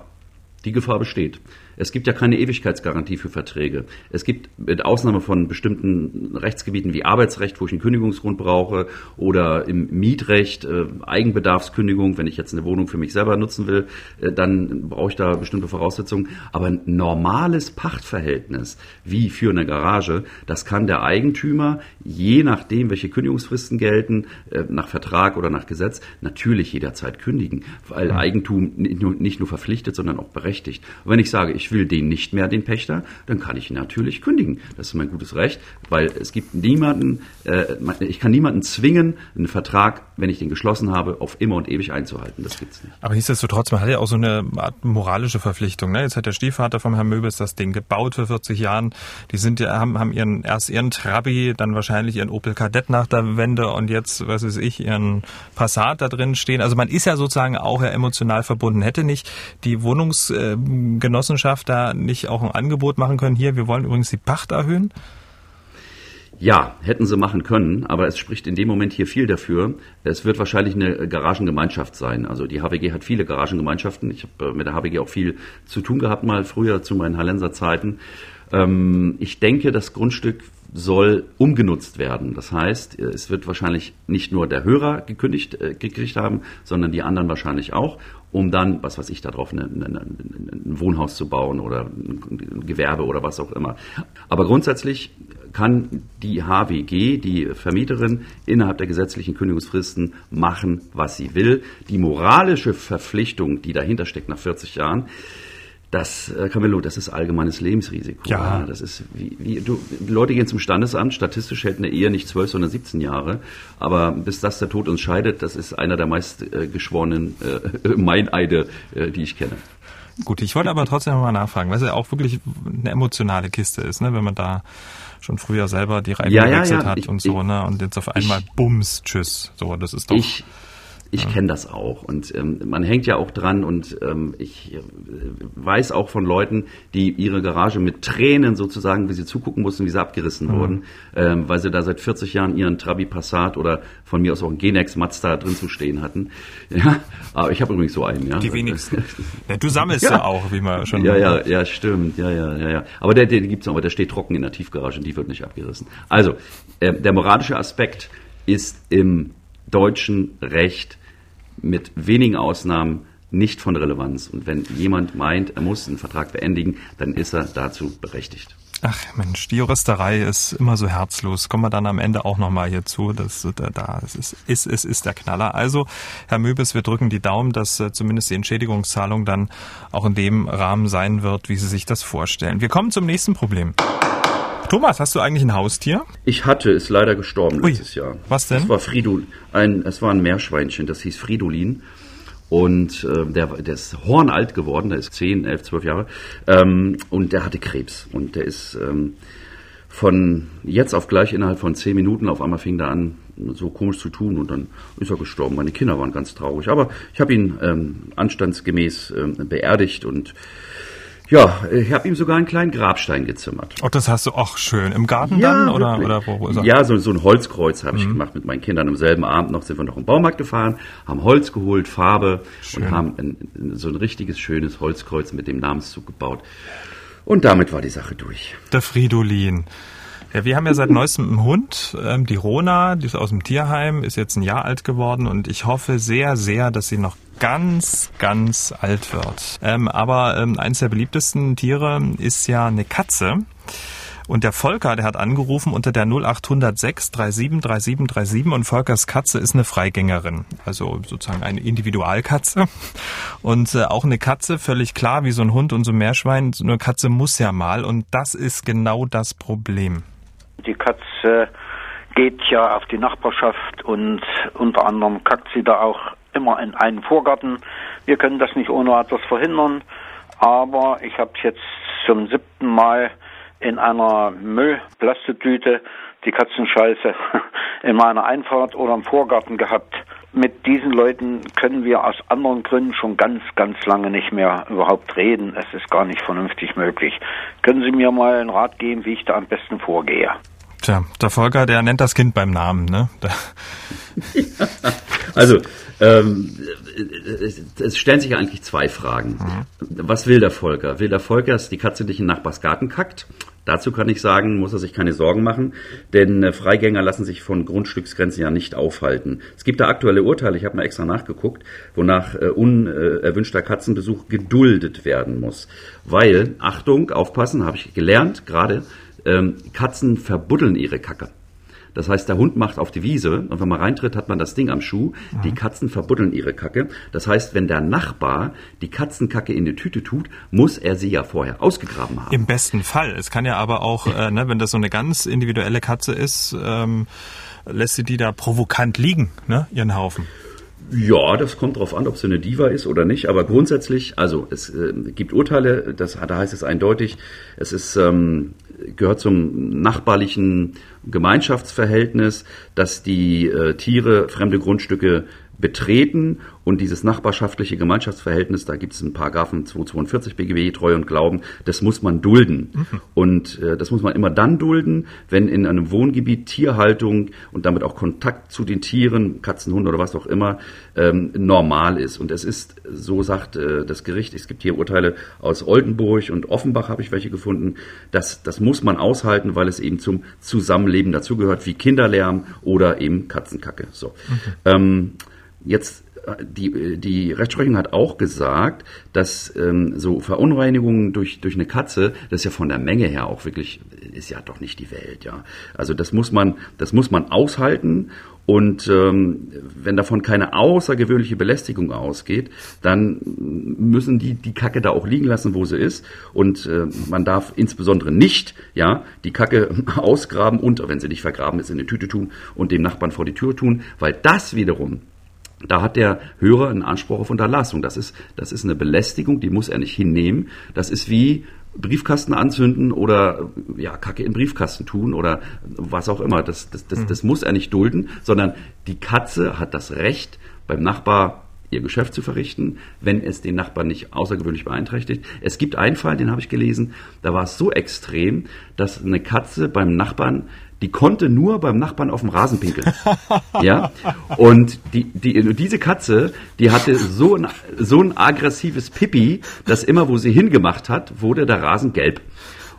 Die Gefahr besteht. Es gibt ja keine Ewigkeitsgarantie für Verträge. Es gibt mit Ausnahme von bestimmten Rechtsgebieten wie Arbeitsrecht, wo ich einen Kündigungsgrund brauche, oder im Mietrecht äh, Eigenbedarfskündigung, wenn ich jetzt eine Wohnung für mich selber nutzen will, äh, dann brauche ich da bestimmte Voraussetzungen. Aber ein normales Pachtverhältnis, wie für eine Garage, das kann der Eigentümer, je nachdem, welche Kündigungsfristen gelten, äh, nach Vertrag oder nach Gesetz, natürlich jederzeit kündigen, weil Eigentum nicht nur, nicht nur verpflichtet, sondern auch berechtigt. Und wenn ich sage, ich will den nicht mehr, den Pächter, dann kann ich ihn natürlich kündigen. Das ist mein gutes Recht, weil es gibt niemanden, äh, ich kann niemanden zwingen, einen Vertrag, wenn ich den geschlossen habe, auf immer und ewig einzuhalten. Das gibt's nicht. Aber nichtsdestotrotz, man hat ja auch so eine Art moralische Verpflichtung. Ne? Jetzt hat der Stiefvater vom Herrn Möbels das Ding gebaut für 40 Jahren. Die sind ja, haben, haben ihren, erst ihren Trabi, dann wahrscheinlich ihren Opel Kadett nach der Wende und jetzt, was weiß ich, ihren Passat da drin stehen. Also man ist ja sozusagen auch ja emotional verbunden. Hätte nicht die Wohnungsgenossenschaft da nicht auch ein Angebot machen können? Hier, wir wollen übrigens die Pacht erhöhen. Ja, hätten sie machen können, aber es spricht in dem Moment hier viel dafür. Es wird wahrscheinlich eine Garagengemeinschaft sein. Also die HWG hat viele Garagengemeinschaften. Ich habe mit der HWG auch viel zu tun gehabt, mal früher zu meinen Hallenser Zeiten. Ähm, ich denke, das Grundstück soll umgenutzt werden. Das heißt, es wird wahrscheinlich nicht nur der Hörer gekündigt, äh, gekriegt haben, sondern die anderen wahrscheinlich auch, um dann, was weiß ich, darauf eine, eine, ein Wohnhaus zu bauen oder ein Gewerbe oder was auch immer. Aber grundsätzlich kann die HWG, die Vermieterin, innerhalb der gesetzlichen Kündigungsfristen machen, was sie will. Die moralische Verpflichtung, die dahinter steckt nach 40 Jahren, das, äh, Camillo, das ist allgemeines Lebensrisiko. Ja. Das ist wie, wie du, Leute gehen zum Standesamt. Statistisch hält eine Ehe nicht zwölf, sondern 17 Jahre. Aber bis das der Tod uns scheidet, das ist einer der meist äh, geschworenen äh, Meineide, äh, die ich kenne. Gut, ich wollte aber trotzdem mal nachfragen, weil es ja auch wirklich eine emotionale Kiste ist, ne, wenn man da schon früher selber die Reifen Ja, ja, gewechselt ja. hat Ich- und so, ne, und jetzt auf einmal ich- Bums, tschüss. So, das ist doch. Ich, ich kenne das auch und ähm, man hängt ja auch dran und ähm, ich äh, weiß auch von Leuten, die ihre Garage mit Tränen sozusagen, wie sie zugucken mussten, wie sie abgerissen Mhm. wurden, ähm, weil sie da seit 40 Jahren ihren Trabi Passat oder von mir aus auch einen Genex Mazda drin zu stehen hatten. Ja, aber ich habe übrigens so einen. Ja. die wenigsten. Ja, du sammelst ja. Ja. auch, wie man schon. Ja, ja, ja, stimmt. Ja, ja, ja, ja. Aber der, der gibt's noch, aber der steht trocken in der Tiefgarage und die wird nicht abgerissen. Also, äh, der moralische Aspekt ist im deutschen Recht mit wenigen Ausnahmen nicht von Relevanz. Und wenn jemand meint, er muss einen Vertrag beendigen, dann ist er dazu berechtigt. Ach Mensch, die Juristerei ist immer so herzlos. Kommen wir dann am Ende auch nochmal hierzu. Das, da, da, es ist, ist, ist, ist der Knaller. Also, Herr Möbes, wir drücken die Daumen, dass äh, zumindest die Entschädigungszahlung dann auch in dem Rahmen sein wird, wie Sie sich das vorstellen. Wir kommen zum nächsten Problem. Thomas, hast du eigentlich ein Haustier? Ich hatte, ist leider gestorben Ui, letztes Jahr. was denn? Es war Fridolin, ein, es war ein Meerschweinchen, das hieß Fridolin. Und äh, der, der ist hornalt geworden, der ist 10, 11, 12 Jahre. Ähm, und der hatte Krebs. Und der ist ähm, von jetzt auf gleich innerhalb von 10 Minuten, auf einmal fing der an, so komisch zu tun. Und dann ist er gestorben. Meine Kinder waren ganz traurig. Aber ich habe ihn ähm, anstandsgemäß ähm, beerdigt und ja, ich habe ihm sogar einen kleinen Grabstein gezimmert. Oh, das hast du auch schön. Im Garten dann? Oder, wirklich. oder wo, wo ist er? Ja, so, so ein Holzkreuz Mhm. habe ich gemacht mit meinen Kindern. Am selben Abend noch sind wir noch im Baumarkt gefahren, haben Holz geholt, Farbe Schön. und haben ein, so ein richtiges schönes Holzkreuz mit dem Namenszug gebaut. Und damit war die Sache durch. Der Fridolin. Ja, wir haben ja seit neuestem einen Hund, ähm, die Rona, die ist aus dem Tierheim, ist jetzt ein Jahr alt geworden und ich hoffe sehr, sehr, dass sie noch ganz, ganz alt wird. Ähm, aber ähm, eines der beliebtesten Tiere ist ja eine Katze. Und der Volker, der hat angerufen unter der 0806 37 37 37 und Volkers Katze ist eine Freigängerin, also sozusagen eine Individualkatze. Und äh, auch eine Katze, völlig klar, wie so ein Hund und so ein Meerschwein, so eine Katze muss ja mal und das ist genau das Problem. Die Katze geht ja auf die Nachbarschaft und unter anderem kackt sie da auch immer in einen Vorgarten. Wir können das nicht ohne etwas verhindern, aber ich habe jetzt zum siebten Mal in einer Müllplastiktüte die Katzenscheiße in meiner Einfahrt oder im Vorgarten gehabt. Mit diesen Leuten können wir aus anderen Gründen schon ganz, ganz lange nicht mehr überhaupt reden. Es ist gar nicht vernünftig möglich. Können Sie mir mal einen Rat geben, wie ich da am besten vorgehe? Tja, der Volker, der nennt das Kind beim Namen, ne? also, ähm, es stellen sich eigentlich zwei Fragen. Mhm. Was will der Volker? Will der Volker, dass die Katze dich in den Nachbarsgarten kackt? Dazu kann ich sagen, muss er sich keine Sorgen machen, denn äh, Freigänger lassen sich von Grundstücksgrenzen ja nicht aufhalten. Es gibt da aktuelle Urteile, ich habe mal extra nachgeguckt, wonach äh, unerwünschter Katzenbesuch geduldet werden muss. Weil, Achtung, aufpassen, habe ich gelernt, gerade ähm, Katzen verbuddeln ihre Kacke. Das heißt, der Hund macht auf die Wiese und wenn man reintritt, hat man das Ding am Schuh. Mhm. Die Katzen verbuddeln ihre Kacke. Das heißt, wenn der Nachbar die Katzenkacke in die Tüte tut, muss er sie ja vorher ausgegraben haben. Im besten Fall. Es kann ja aber auch, äh, ne, wenn das so eine ganz individuelle Katze ist, ähm, lässt sie die da provokant liegen, ne, ihren Haufen. Ja, das kommt darauf an, ob sie eine Diva ist oder nicht. Aber grundsätzlich, also es äh, gibt Urteile, das, da heißt es eindeutig, es ist ähm, gehört zum nachbarlichen Gemeinschaftsverhältnis, dass die äh, Tiere fremde Grundstücke betreten und dieses nachbarschaftliche Gemeinschaftsverhältnis, da gibt es einen Paragraphen 242 BGB, Treue und Glauben, das muss man dulden. Mhm. Und äh, das muss man immer dann dulden, wenn in einem Wohngebiet Tierhaltung und damit auch Kontakt zu den Tieren, Katzen, Hunde oder was auch immer, ähm, normal ist. Und es ist, so sagt äh, das Gericht, es gibt hier Urteile aus Oldenburg und Offenbach, habe ich welche gefunden, das, das muss man aushalten, weil es eben zum Zusammenleben dazugehört, wie Kinderlärm oder eben Katzenkacke. So. Mhm. Ähm, Jetzt die, die Rechtsprechung hat auch gesagt, dass ähm, so Verunreinigungen durch, durch eine Katze, das ist ja von der Menge her auch wirklich, ist ja doch nicht die Welt, ja. Also das muss man, das muss man aushalten und ähm, wenn davon keine außergewöhnliche Belästigung ausgeht, dann müssen die die Kacke da auch liegen lassen, wo sie ist. Und äh, man darf insbesondere nicht ja die Kacke ausgraben und, wenn sie nicht vergraben ist, in eine Tüte tun und dem Nachbarn vor die Tür tun, weil das wiederum da hat der Hörer einen Anspruch auf Unterlassung. Das ist, das ist eine Belästigung, die muss er nicht hinnehmen. Das ist wie Briefkasten anzünden oder ja, Kacke in Briefkasten tun oder was auch immer. Das, das, das, das muss er nicht dulden, sondern die Katze hat das Recht, beim Nachbar ihr Geschäft zu verrichten, wenn es den Nachbarn nicht außergewöhnlich beeinträchtigt. Es gibt einen Fall, den habe ich gelesen, da war es so extrem, dass eine Katze beim Nachbarn die konnte nur beim Nachbarn auf dem Rasen pinkeln. ja. Und die, die, diese Katze, die hatte so ein, so ein aggressives Pipi, dass immer, wo sie hingemacht hat, wurde der Rasen gelb.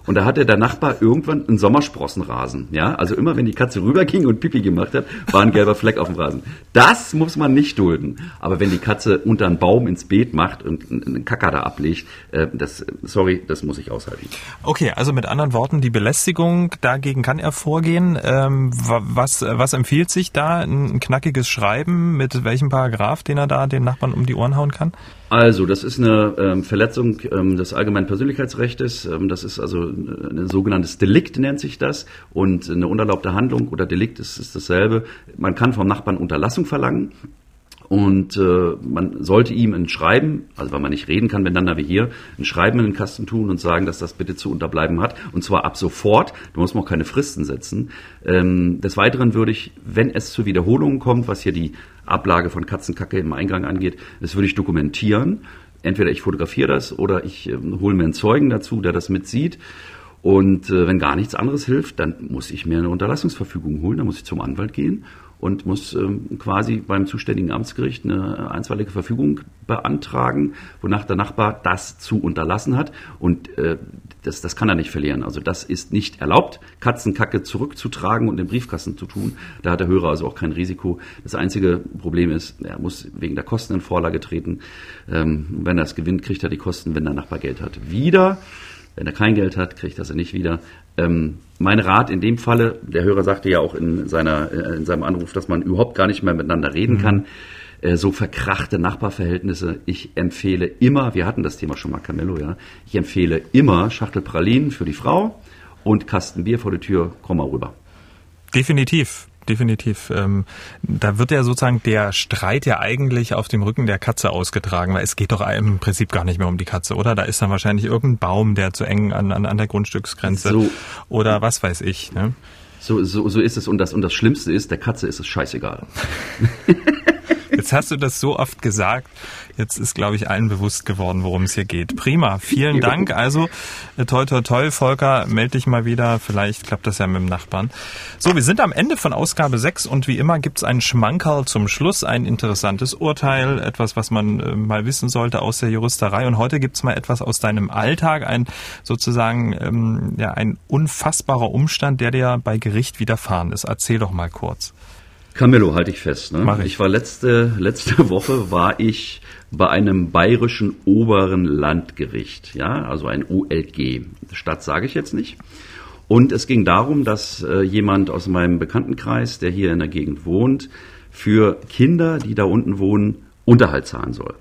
Und da hatte der Nachbar irgendwann einen Sommersprossenrasen. Ja, also immer wenn die Katze rüberging und Pipi gemacht hat, war ein gelber Fleck auf dem Rasen. Das muss man nicht dulden. Aber wenn die Katze unter einen Baum ins Beet macht und einen Kacker da ablegt, äh, das, sorry, das muss ich aushalten. Okay, also mit anderen Worten, die Belästigung, dagegen kann er vorgehen. Ähm, was, was empfiehlt sich da? Ein knackiges Schreiben mit welchem Paragraph, den er da den Nachbarn um die Ohren hauen kann? Also, das ist eine ähm, Verletzung ähm, des allgemeinen Persönlichkeitsrechts. Ähm, das ist also ein sogenanntes Delikt, nennt sich das. Und eine unerlaubte Handlung oder Delikt ist, ist dasselbe. Man kann vom Nachbarn Unterlassung verlangen. Und äh, man sollte ihm ein Schreiben, also weil man nicht reden kann miteinander wie hier, ein Schreiben in den Kasten tun und sagen, dass das bitte zu unterbleiben hat. Und zwar ab sofort. Da muss man auch keine Fristen setzen. Ähm, des Weiteren würde ich, wenn es zu Wiederholungen kommt, was hier die Ablage von Katzenkacke im Eingang angeht, das würde ich dokumentieren. Entweder ich fotografiere das oder ich äh, hole mir einen Zeugen dazu, der das mitsieht. Und äh, wenn gar nichts anderes hilft, dann muss ich mir eine Unterlassungsverfügung holen, dann muss ich zum Anwalt gehen und muss ähm, quasi beim zuständigen Amtsgericht eine einstweilige Verfügung beantragen, wonach der Nachbar das zu unterlassen hat. Und äh, das, das kann er nicht verlieren. Also das ist nicht erlaubt, Katzenkacke zurückzutragen und in den Briefkasten zu tun. Da hat der Hörer also auch kein Risiko. Das einzige Problem ist, er muss wegen der Kosten in Vorlage treten. Ähm, wenn er es gewinnt, kriegt er die Kosten, wenn der Nachbar Geld hat. Wieder wenn er kein Geld hat, kriegt er sie nicht wieder. Ähm, mein Rat in dem Falle, der Hörer sagte ja auch in, seiner, äh, in seinem Anruf, dass man überhaupt gar nicht mehr miteinander reden mhm. kann. Äh, so verkrachte Nachbarverhältnisse. Ich empfehle immer, wir hatten das Thema schon mal, Camillo, ja, ich empfehle immer Schachtel Pralinen für die Frau und Kasten Bier vor der Tür, komm mal rüber. Definitiv definitiv. Ähm, da wird ja sozusagen der Streit ja eigentlich auf dem Rücken der Katze ausgetragen, weil es geht doch im Prinzip gar nicht mehr um die Katze, oder? Da ist dann wahrscheinlich irgendein Baum, der zu eng an, an, an der Grundstücksgrenze so. oder was weiß ich. Ne? So, so, so ist es und das, und das Schlimmste ist, der Katze ist es scheißegal. Jetzt hast du das so oft gesagt. Jetzt ist, glaube ich, allen bewusst geworden, worum es hier geht. Prima. Vielen Dank. Also, äh, toi, toi, toi, Volker, melde dich mal wieder. Vielleicht klappt das ja mit dem Nachbarn. So, wir sind am Ende von Ausgabe 6 und wie immer gibt es einen Schmankerl zum Schluss, ein interessantes Urteil, etwas, was man äh, mal wissen sollte aus der Juristerei. Und heute gibt es mal etwas aus deinem Alltag, ein sozusagen ähm, ja, ein unfassbarer Umstand, der dir bei Gericht widerfahren ist. Erzähl doch mal kurz. Camillo, halte ich fest. Ne? Ich. ich war letzte, letzte Woche war ich bei einem bayerischen oberen Landgericht, ja, also ein OLG. Stadt sage ich jetzt nicht. Und es ging darum, dass äh, jemand aus meinem Bekanntenkreis, der hier in der Gegend wohnt, für Kinder, die da unten wohnen, Unterhalt zahlen soll.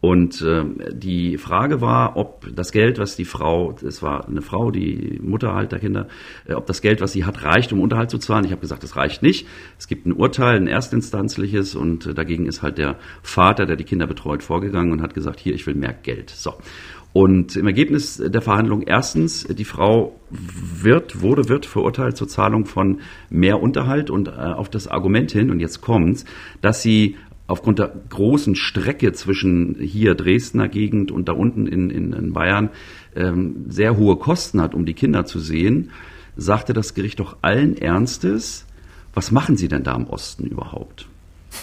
Und äh, die Frage war, ob das Geld, was die Frau, es war eine Frau, die Mutter halt der Kinder, äh, ob das Geld, was sie hat, reicht, um Unterhalt zu zahlen. Ich habe gesagt, es reicht nicht. Es gibt ein Urteil, ein erstinstanzliches, und äh, dagegen ist halt der Vater, der die Kinder betreut, vorgegangen und hat gesagt, hier, ich will mehr Geld. So. Und im Ergebnis der Verhandlung erstens, die Frau wird, wurde, wird verurteilt zur Zahlung von mehr Unterhalt und äh, auf das Argument hin, und jetzt kommt's, dass sie aufgrund der großen Strecke zwischen hier Dresdner Gegend und da unten in, in, in Bayern ähm, sehr hohe Kosten hat, um die Kinder zu sehen, sagte das Gericht doch allen Ernstes, was machen Sie denn da im Osten überhaupt?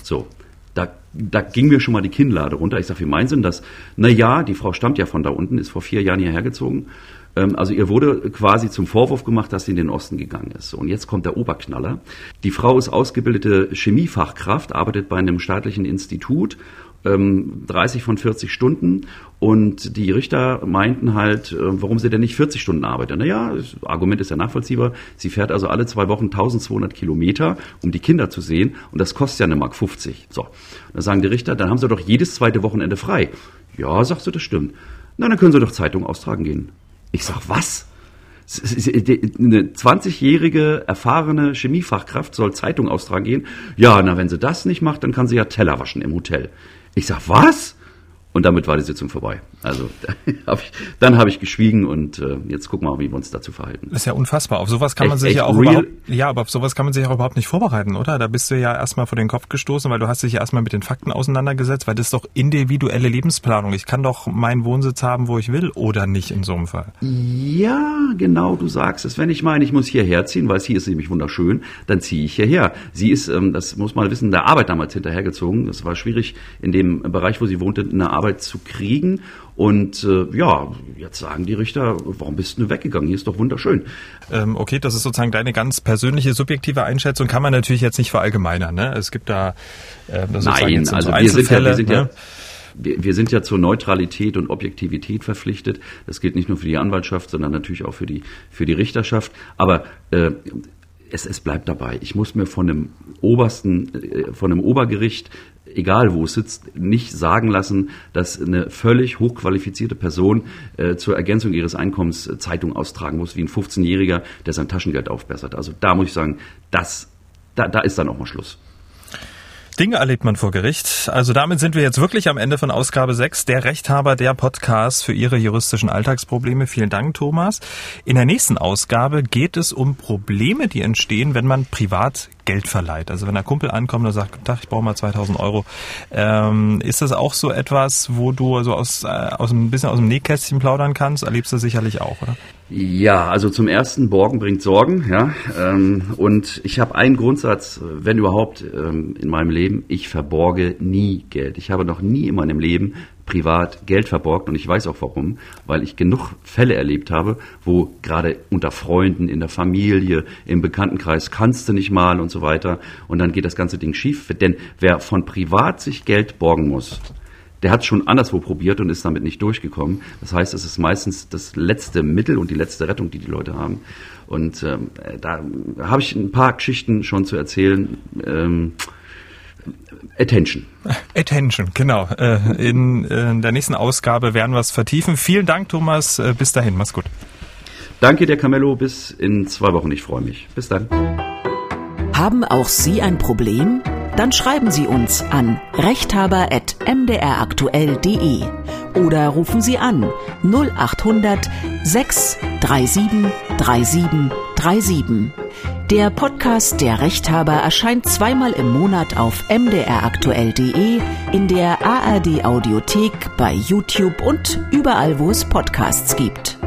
So, da, da ging mir schon mal die Kinnlade runter. Ich sage, wie meinen Sie denn das? Na ja, die Frau stammt ja von da unten, ist vor vier Jahren hierher gezogen also ihr wurde quasi zum Vorwurf gemacht, dass sie in den Osten gegangen ist. Und jetzt kommt der Oberknaller. Die Frau ist ausgebildete Chemiefachkraft, arbeitet bei einem staatlichen Institut 30 ähm, von 40 Stunden und die Richter meinten halt, äh, warum sie denn nicht 40 Stunden arbeitet. Naja, das Argument ist ja nachvollziehbar. Sie fährt also alle zwei Wochen 1200 Kilometer, um die Kinder zu sehen und das kostet ja eine Mark 50. So, da sagen die Richter, dann haben sie doch jedes zweite Wochenende frei. Ja, sagst du, das stimmt. Na, dann können sie doch Zeitung austragen gehen. Ich sag, was? Eine 20-jährige erfahrene Chemiefachkraft soll Zeitung austragen gehen. Ja, na, wenn sie das nicht macht, dann kann sie ja Teller waschen im Hotel. Ich sag, was? Und damit war die Sitzung vorbei. Also hab ich, dann habe ich geschwiegen und äh, jetzt gucken wir mal, wie wir uns dazu verhalten. Das ist ja unfassbar. Auf sowas kann man echt, sich ja auch überhaupt, ja, aber auf sowas kann man sich auch überhaupt nicht vorbereiten, oder? Da bist du ja erstmal vor den Kopf gestoßen, weil du hast dich ja erstmal mit den Fakten auseinandergesetzt, weil das ist doch individuelle Lebensplanung. Ich kann doch meinen Wohnsitz haben, wo ich will, oder nicht in so einem Fall. Ja, genau, du sagst es. Wenn ich meine, ich muss hierher ziehen, weil es hier ist nämlich wunderschön, dann ziehe ich hierher. Sie ist, ähm, das muss man wissen, der Arbeit damals hinterhergezogen. Das war schwierig, in dem Bereich, wo sie wohnte, eine Arbeit Arbeit zu kriegen. Und äh, ja, jetzt sagen die Richter, warum bist du weggegangen? Hier ist doch wunderschön. Ähm, okay, das ist sozusagen deine ganz persönliche, subjektive Einschätzung. Kann man natürlich jetzt nicht verallgemeinern. Ne? Es gibt da äh, Nein, also so wir sind ja, wir sind ne? ja wir, wir sind ja zur Neutralität und Objektivität verpflichtet. Das gilt nicht nur für die Anwaltschaft, sondern natürlich auch für die, für die Richterschaft. Aber äh, es, es bleibt dabei. Ich muss mir von einem obersten, äh, von einem Obergericht egal wo es sitzt, nicht sagen lassen, dass eine völlig hochqualifizierte Person äh, zur Ergänzung ihres Einkommens äh, Zeitung austragen muss, wie ein 15-Jähriger, der sein Taschengeld aufbessert. Also da muss ich sagen, das, da, da ist dann auch mal Schluss. Dinge erlebt man vor Gericht. Also damit sind wir jetzt wirklich am Ende von Ausgabe 6, der Rechthaber der Podcast für Ihre juristischen Alltagsprobleme. Vielen Dank, Thomas. In der nächsten Ausgabe geht es um Probleme, die entstehen, wenn man privat Geld verleiht. Also wenn ein Kumpel ankommt und sagt, Guten Tag, ich brauche mal 2000 Euro, ähm, ist das auch so etwas, wo du also aus, äh, aus ein bisschen aus dem Nähkästchen plaudern kannst? Erlebst du sicherlich auch, oder? Ja, also zum ersten, Borgen bringt Sorgen, ja. Ähm, und ich habe einen Grundsatz, wenn überhaupt, ähm, in meinem Leben, ich verborge nie Geld. Ich habe noch nie in meinem Leben privat Geld verborgt und ich weiß auch warum, weil ich genug Fälle erlebt habe, wo gerade unter Freunden, in der Familie, im Bekanntenkreis kannst du nicht mal und so weiter und dann geht das ganze Ding schief. Denn wer von privat sich Geld borgen muss, der hat schon anderswo probiert und ist damit nicht durchgekommen. Das heißt, es ist meistens das letzte Mittel und die letzte Rettung, die die Leute haben. Und ähm, da habe ich ein paar Geschichten schon zu erzählen. Ähm, Attention. Attention, genau. Äh, in, in der nächsten Ausgabe werden wir es vertiefen. Vielen Dank, Thomas. Äh, bis dahin, mach's gut. Danke, der Camello. Bis in zwei Wochen. Ich freue mich. Bis dann. Haben auch Sie ein Problem? Dann schreiben Sie uns an rechthaber.mdraktuell.de oder rufen Sie an 0800 637 3737. Der Podcast Der Rechthaber erscheint zweimal im Monat auf mdraktuell.de, in der ARD Audiothek, bei YouTube und überall, wo es Podcasts gibt.